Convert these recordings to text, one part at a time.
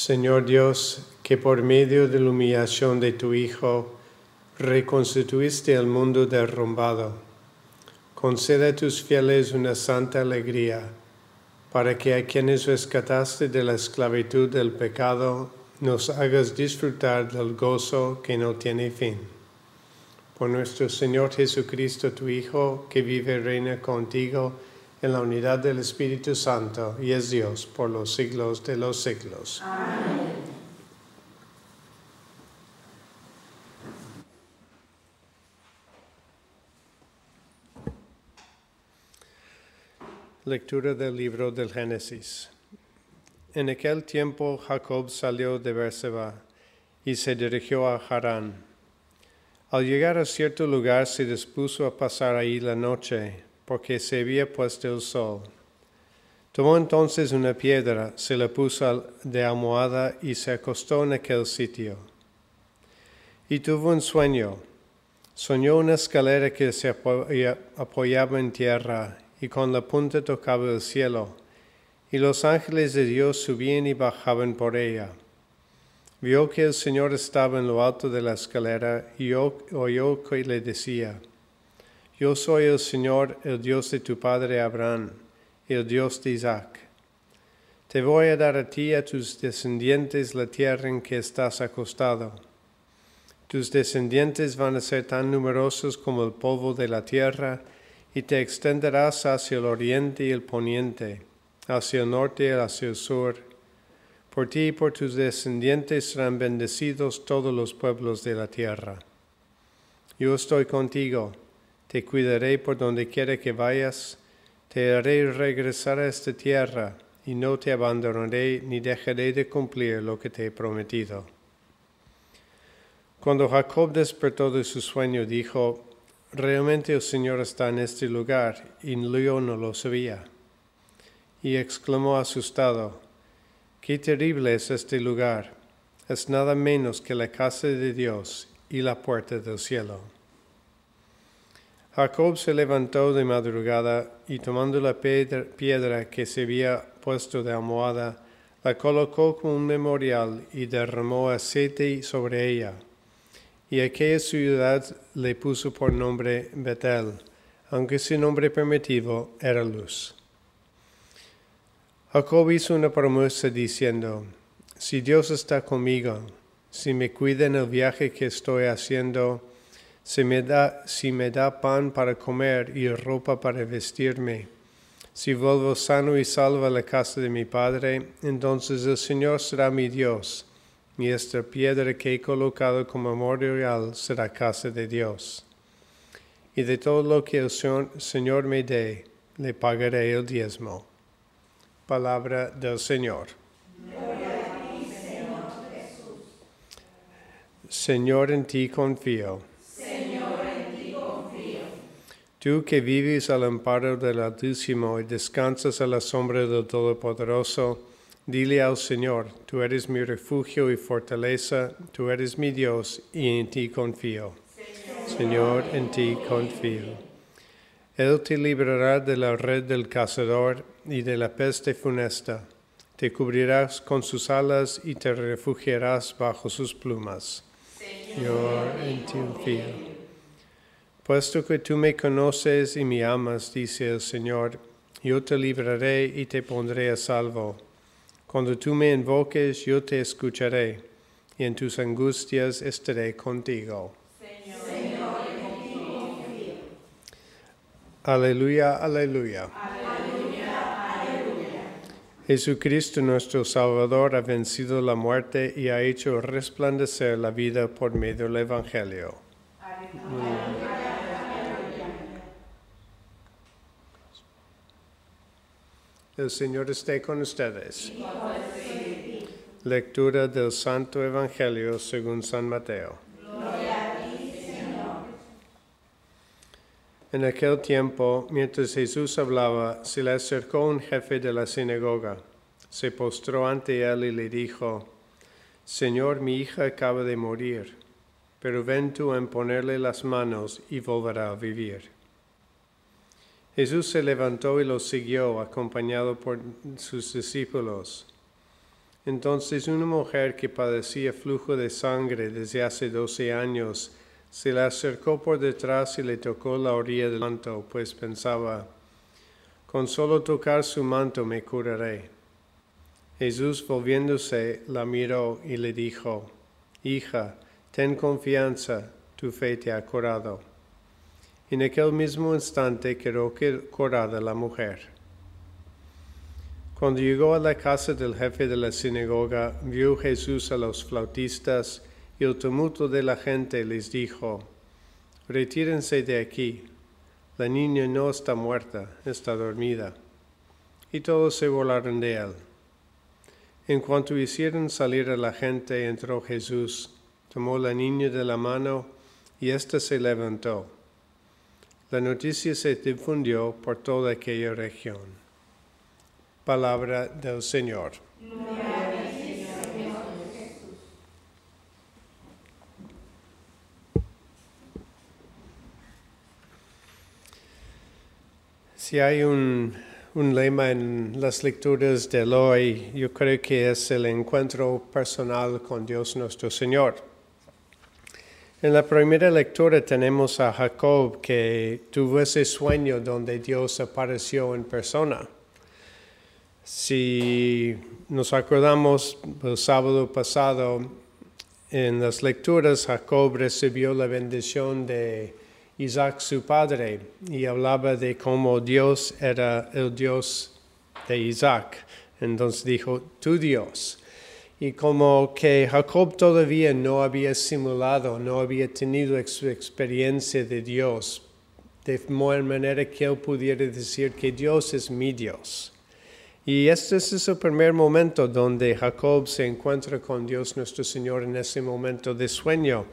Señor Dios, que por medio de la humillación de tu Hijo reconstituiste el mundo derrumbado, concede a tus fieles una santa alegría, para que a quienes rescataste de la esclavitud del pecado nos hagas disfrutar del gozo que no tiene fin. Por nuestro Señor Jesucristo, tu Hijo, que vive y reina contigo, en la unidad del Espíritu Santo y es Dios por los siglos de los siglos. Lectura del libro del Génesis. En aquel tiempo Jacob salió de Berseba y se dirigió a Harán. Al llegar a cierto lugar se dispuso a pasar ahí la noche porque se había puesto el sol. Tomó entonces una piedra, se la puso de almohada y se acostó en aquel sitio. Y tuvo un sueño. Soñó una escalera que se apoyaba en tierra y con la punta tocaba el cielo, y los ángeles de Dios subían y bajaban por ella. Vio que el Señor estaba en lo alto de la escalera y oyó que le decía, yo soy el Señor, el Dios de tu padre Abraham, el Dios de Isaac. Te voy a dar a ti y a tus descendientes la tierra en que estás acostado. Tus descendientes van a ser tan numerosos como el polvo de la tierra, y te extenderás hacia el oriente y el poniente, hacia el norte y hacia el sur. Por ti y por tus descendientes serán bendecidos todos los pueblos de la tierra. Yo estoy contigo te cuidaré por donde quiera que vayas, te haré regresar a esta tierra y no te abandonaré ni dejaré de cumplir lo que te he prometido. Cuando Jacob despertó de su sueño, dijo, realmente el Señor está en este lugar y yo no lo sabía. Y exclamó asustado, qué terrible es este lugar, es nada menos que la casa de Dios y la puerta del cielo. Jacob se levantó de madrugada y tomando la piedra, que se había puesto de almohada, la colocó como un memorial y derramó aceite sobre ella. Y aquella ciudad le puso por nombre Betel, aunque su nombre primitivo era Luz. Jacob hizo una promesa diciendo, si Dios está conmigo, si me cuida en el viaje que estoy haciendo, si me da, si me da pan para comer y ropa para vestirme, si vuelvo sano y salvo a la casa de mi Padre, entonces el Señor será mi Dios, y esta piedra que he colocado como memorial será casa de Dios. Y de todo lo que el Señor me dé, le pagaré el diezmo. Palabra del Señor. Señor, en ti confío. Tú que vives al amparo del Altísimo y descansas a la sombra del Todopoderoso, dile al Señor, tú eres mi refugio y fortaleza, tú eres mi Dios y en ti confío. Señor, en ti confío. Él te librará de la red del cazador y de la peste funesta. Te cubrirás con sus alas y te refugiarás bajo sus plumas. Señor, en ti confío. Puesto que tú me conoces y me amas, dice el Señor, yo te libraré y te pondré a salvo. Cuando tú me invoques, yo te escucharé, y en tus angustias estaré contigo. Señor, confío. Aleluya, aleluya. Aleluya, aleluya. Jesucristo nuestro Salvador ha vencido la muerte y ha hecho resplandecer la vida por medio del Evangelio. El Señor esté con ustedes. Lectura del Santo Evangelio según San Mateo. En aquel tiempo, mientras Jesús hablaba, se le acercó un jefe de la sinagoga. Se postró ante él y le dijo, Señor, mi hija acaba de morir, pero ven tú en ponerle las manos y volverá a vivir. Jesús se levantó y lo siguió, acompañado por sus discípulos. Entonces una mujer que padecía flujo de sangre desde hace doce años se le acercó por detrás y le tocó la orilla del manto, pues pensaba, con solo tocar su manto me curaré. Jesús volviéndose la miró y le dijo, Hija, ten confianza, tu fe te ha curado. En aquel mismo instante quedó curada la mujer. Cuando llegó a la casa del jefe de la sinagoga, vio Jesús a los flautistas y el tumulto de la gente les dijo, Retírense de aquí, la niña no está muerta, está dormida. Y todos se volaron de él. En cuanto hicieron salir a la gente, entró Jesús, tomó la niña de la mano y ésta se levantó. La noticia se difundió por toda aquella región. Palabra del Señor. Si hay un, un, lema en las lecturas de hoy, yo creo que es el encuentro personal con Dios nuestro Señor. En la primera lectura tenemos a Jacob que tuvo ese sueño donde Dios apareció en persona. Si nos acordamos el sábado pasado, en las lecturas Jacob recibió la bendición de Isaac su padre y hablaba de cómo Dios era el Dios de Isaac. Entonces dijo, tu Dios. Y como que Jacob todavía no había simulado, no había tenido su experiencia de Dios, de manera que él pudiera decir que Dios es mi Dios. Y este es el primer momento donde Jacob se encuentra con Dios nuestro Señor en ese momento de sueño.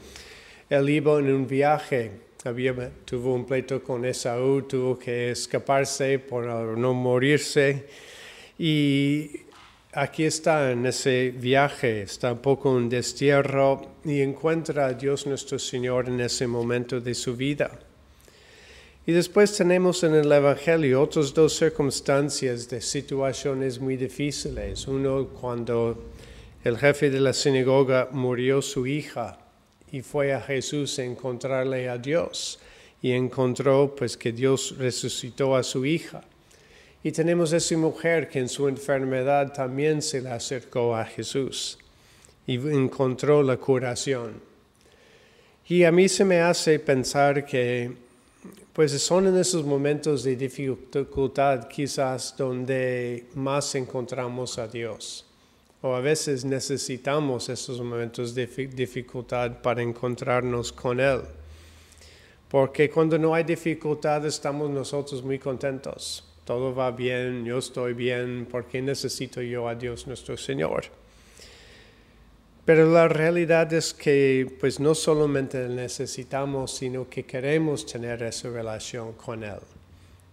Él iba en un viaje, había, tuvo un pleito con Esaú, tuvo que escaparse por no morirse. Y aquí está en ese viaje, está un poco en destierro y encuentra a Dios nuestro Señor en ese momento de su vida. Y después tenemos en el Evangelio otras dos circunstancias de situaciones muy difíciles. Uno cuando el jefe de la sinagoga murió su hija y fue a Jesús a encontrarle a Dios y encontró pues que Dios resucitó a su hija. Y tenemos esa mujer que en su enfermedad también se le acercó a Jesús y encontró la curación. Y a mí se me hace pensar que pues son en esos momentos de dificultad quizás donde más encontramos a Dios. O a veces necesitamos esos momentos de dificultad para encontrarnos con Él. Porque cuando no hay dificultad estamos nosotros muy contentos. Todo va bien, yo estoy bien, ¿por qué necesito yo a Dios nuestro Señor? Pero la realidad es que pues no solamente necesitamos, sino que queremos tener esa relación con Él.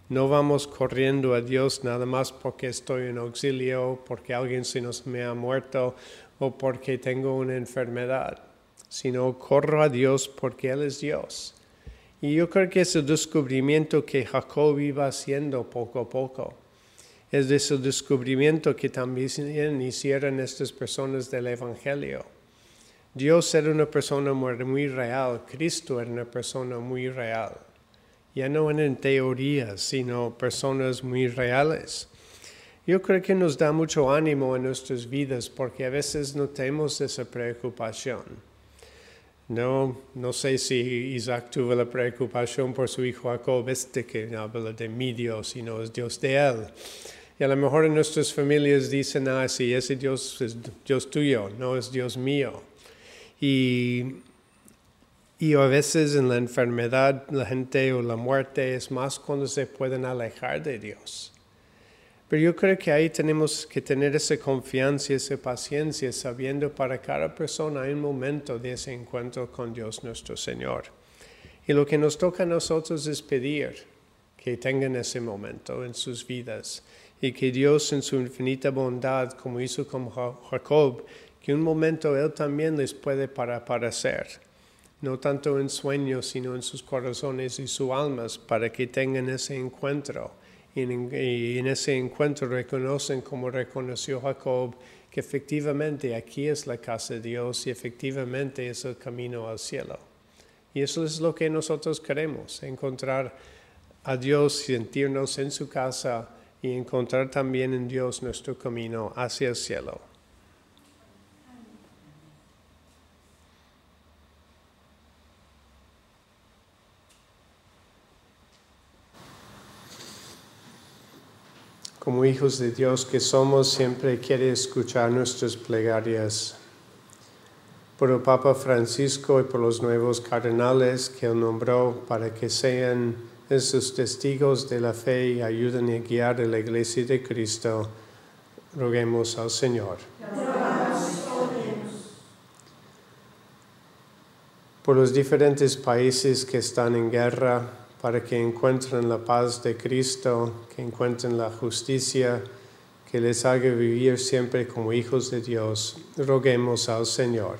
No vamos corriendo a Dios nada más porque estoy en auxilio, porque alguien se nos me ha muerto o porque tengo una enfermedad, sino corro a Dios porque Él es Dios y yo creo que es el descubrimiento que Jacob iba haciendo poco a poco. Es de ese descubrimiento que también hicieron estas personas del Evangelio. Dios era una persona muy real, Cristo era una persona muy real. Ya no eran teorías, sino personas muy reales. Yo creo que nos da mucho ánimo en nuestras vidas porque a veces no tenemos esa preocupación. No, no sé si Isaac tuvo la preocupación por su hijo Jacob, este que habla de mi Dios y no es Dios de él. Y a lo mejor en nuestras familias dicen, ah, sí, ese Dios es Dios tuyo, no es Dios mío. Y, y a veces en la enfermedad, la gente o la muerte es más cuando se pueden alejar de Dios. Pero yo creo que ahí tenemos que tener esa confianza esa paciencia, sabiendo para cada persona hay un momento de ese encuentro con Dios nuestro Señor. Y lo que nos toca a nosotros es pedir que tengan ese momento en sus vidas y que Dios en su infinita bondad, como hizo con Jacob, que un momento Él también les puede para aparecer, no tanto en sueños, sino en sus corazones y sus almas, para que tengan ese encuentro y en, ese encuentro reconocen como reconoció Jacob que efectivamente aquí es la casa de Dios y efectivamente es el camino al cielo. Y eso es lo que nosotros queremos, encontrar a Dios, sentirnos en su casa y encontrar también en Dios nuestro camino hacia el cielo. Como hijos de Dios que somos, siempre quiere escuchar nuestras plegarias. Por el Papa Francisco y por los nuevos cardenales que él nombró para que sean esos testigos de la fe y ayuden a guiar a la Iglesia de Cristo, roguemos al Señor. Por los diferentes países que están en guerra, para que encuentren la paz de Cristo, que encuentren la justicia, que les haga vivir siempre como hijos de Dios. Roguemos al Señor.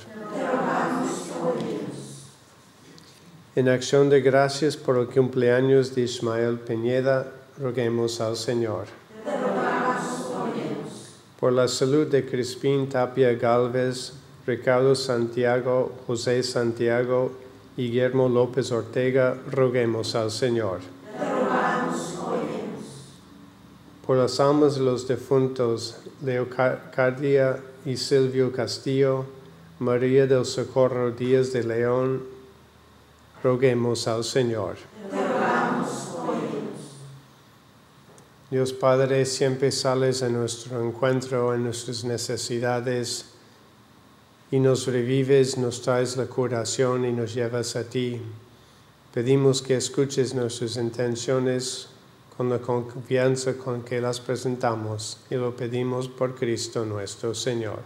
En acción de gracias por el cumpleaños de Ismael Peñeda, roguemos al Señor. Por la salud de Crispín Tapia Galvez, Ricardo Santiago, José Santiago Guillermo López Ortega, roguemos al Señor. Por las almas de los defuntos, Leocardia y Silvio Castillo, María del Socorro Díaz de León, roguemos al Señor. Dios Padre, siempre sales a nuestro encuentro en nuestras necesidades y nos revives, nos traes la curación y nos llevas a ti. Pedimos que escuches nuestras intenciones con la confianza con que las presentamos y lo pedimos por Cristo nuestro Señor.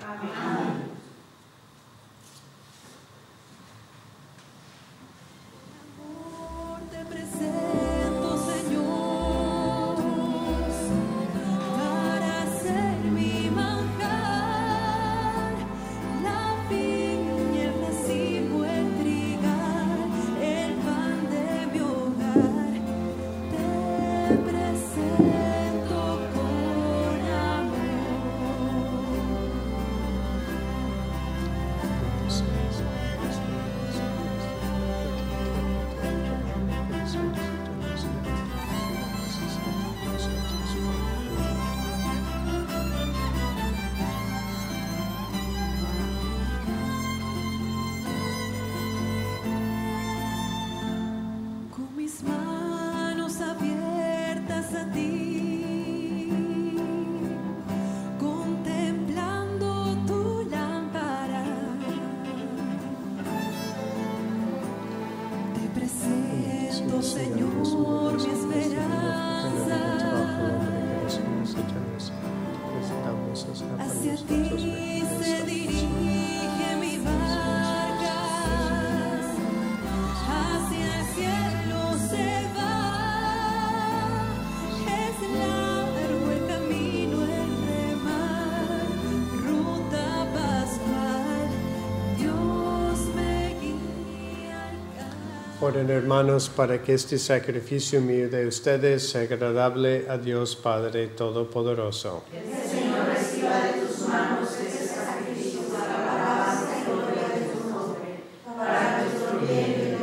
Oren hermanos para que este sacrificio mío de ustedes sea agradable a Dios Padre Todopoderoso.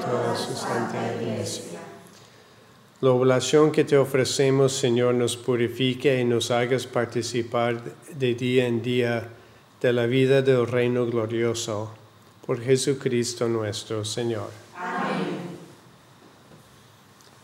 toda su santa iglesia. La oblación que te ofrecemos, Señor, nos purifique y nos hagas participar de día en día de la vida del reino glorioso. Por Jesucristo nuestro Señor.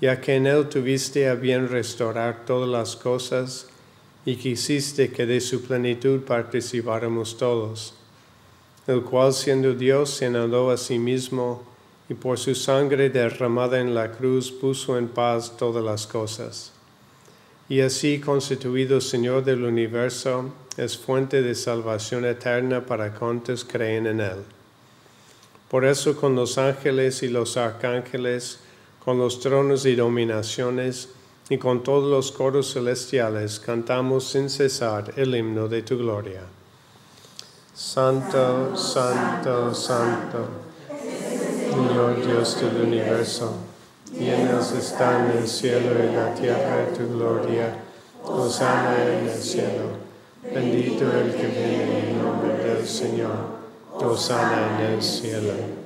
Ya que en Él tuviste a bien restaurar todas las cosas y quisiste que de su plenitud participáramos todos, el cual siendo Dios se anuló a sí mismo, y por su sangre derramada en la cruz puso en paz todas las cosas. Y así constituido Señor del universo, es fuente de salvación eterna para cuantos creen en Él. Por eso con los ángeles y los arcángeles, con los tronos y dominaciones, y con todos los coros celestiales, cantamos sin cesar el himno de tu gloria. Santo, santo, santo. Señor Dios del universo, llenos están el cielo y la tierra de tu gloria. Hosanna en el cielo. Bendito el que viene en nombre del Señor. Hosanna en el cielo.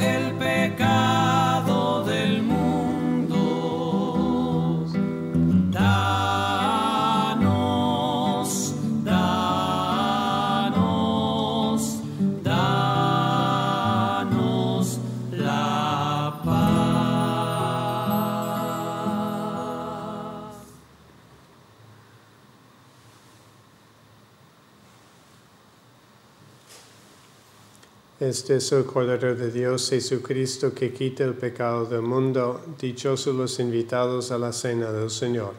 El Este es el Cordero de Dios Jesucristo que quita el pecado del mundo. Dichosos los invitados a la cena del Señor.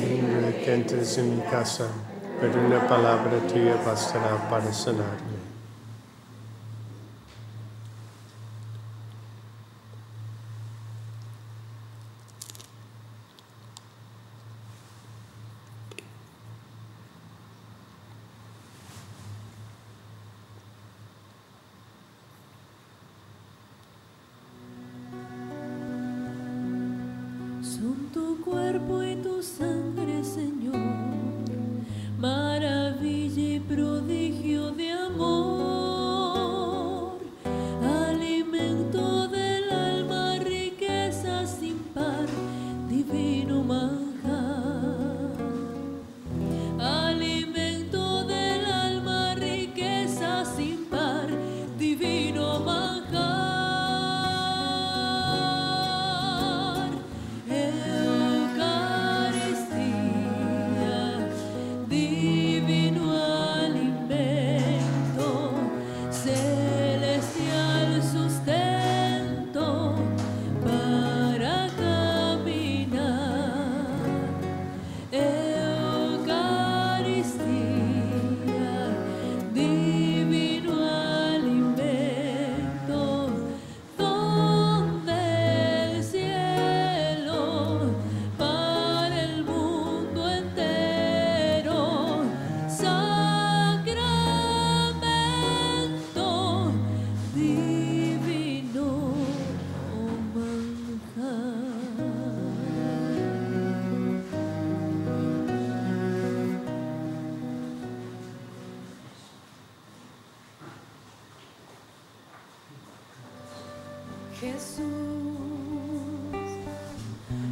Dime que entres en mi casa, pero una palabra tuya bastará para sanarme.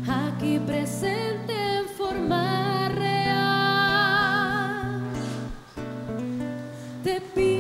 Aquí presente en forma real, te pido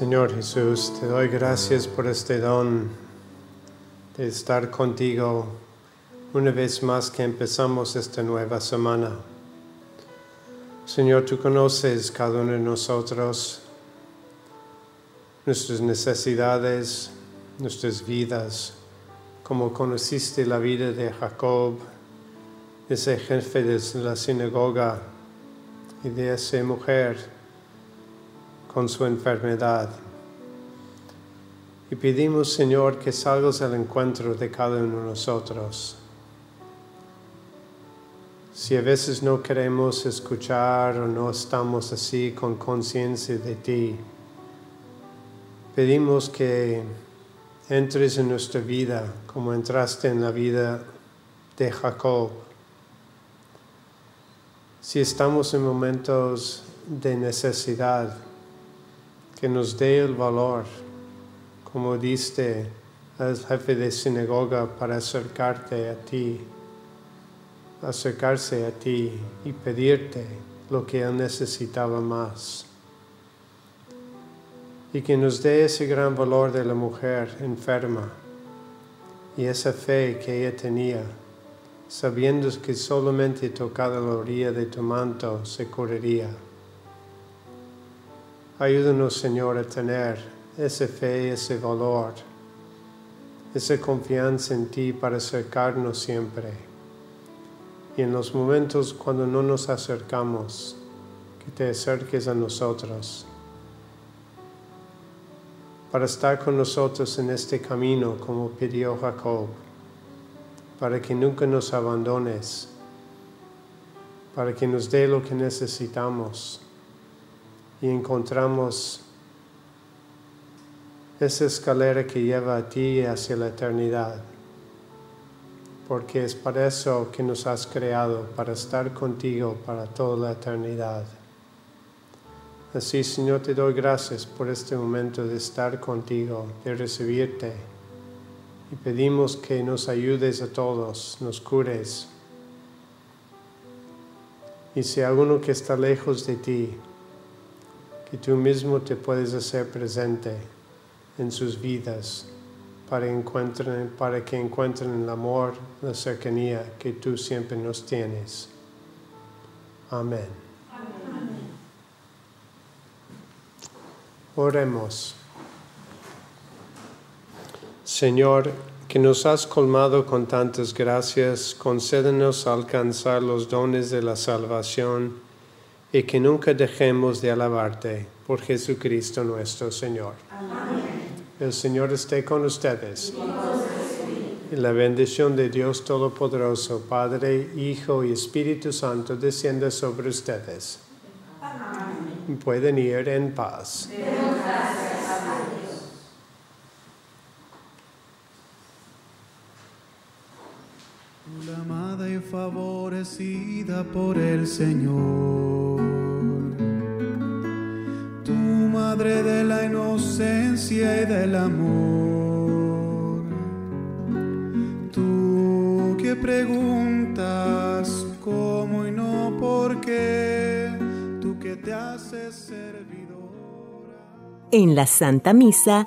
Señor, Jesús, te doy gracias por este don estar contigo una vez más que empezamos esta nueva semana. Señor, tú conoces cada uno de nosotros, nuestras necesidades, nuestras vidas, como conociste la vida de Jacob, ese jefe de la sinagoga y de esa mujer con su enfermedad. Y pedimos, Señor, que salgas al encuentro de cada uno de nosotros. Si a veces no queremos escuchar o no estamos así con conciencia de ti, pedimos que entres en nuestra vida como entraste en la vida de Jacob. Si estamos en momentos de necesidad, que nos dé el valor, como diste al jefe de sinagoga, para acercarte a ti, acercarse a ti y pedirte lo que él necesitaba más. Y que nos dé ese gran valor de la mujer enferma y esa fe que ella tenía, sabiendo que solamente tocada la orilla de tu manto se curaría. Ayúdanos, Señor, a tener esa fe, ese valor, esa confianza en ti para acercarnos siempre. Y en los momentos cuando no nos acercamos, que te acerques a nosotros, para estar con nosotros en este camino como pidió Jacob, para que nunca nos abandones, para que nos dé lo que necesitamos y encontramos esa escalera que lleva a ti hacia la eternidad. Porque es para eso que nos has creado, para estar contigo para toda la eternidad. Así, Señor, te doy gracias por este momento de estar contigo, de recibirte. Y pedimos que nos ayudes a todos, nos cures. Y si alguno que está lejos de ti, que tú mismo te puedes hacer presente en sus vidas para, para que encuentren el amor, la cercanía que tú siempre nos tienes. Amén. Oremos. Señor, que nos has colmado con tantas gracias, concédenos alcanzar los dones de la salvación y que nunca dejemos de alabarte por Jesucristo nuestro Señor. El Señor esté con ustedes. Y la bendición de Dios Todopoderoso, Padre, Hijo y Espíritu Santo, descienda sobre ustedes. Pueden ir en paz. Amada y favorecida por el Señor. Madre de la inocencia y del amor. Tú que preguntas cómo y no por qué. Tú que te haces servidora. En la Santa Misa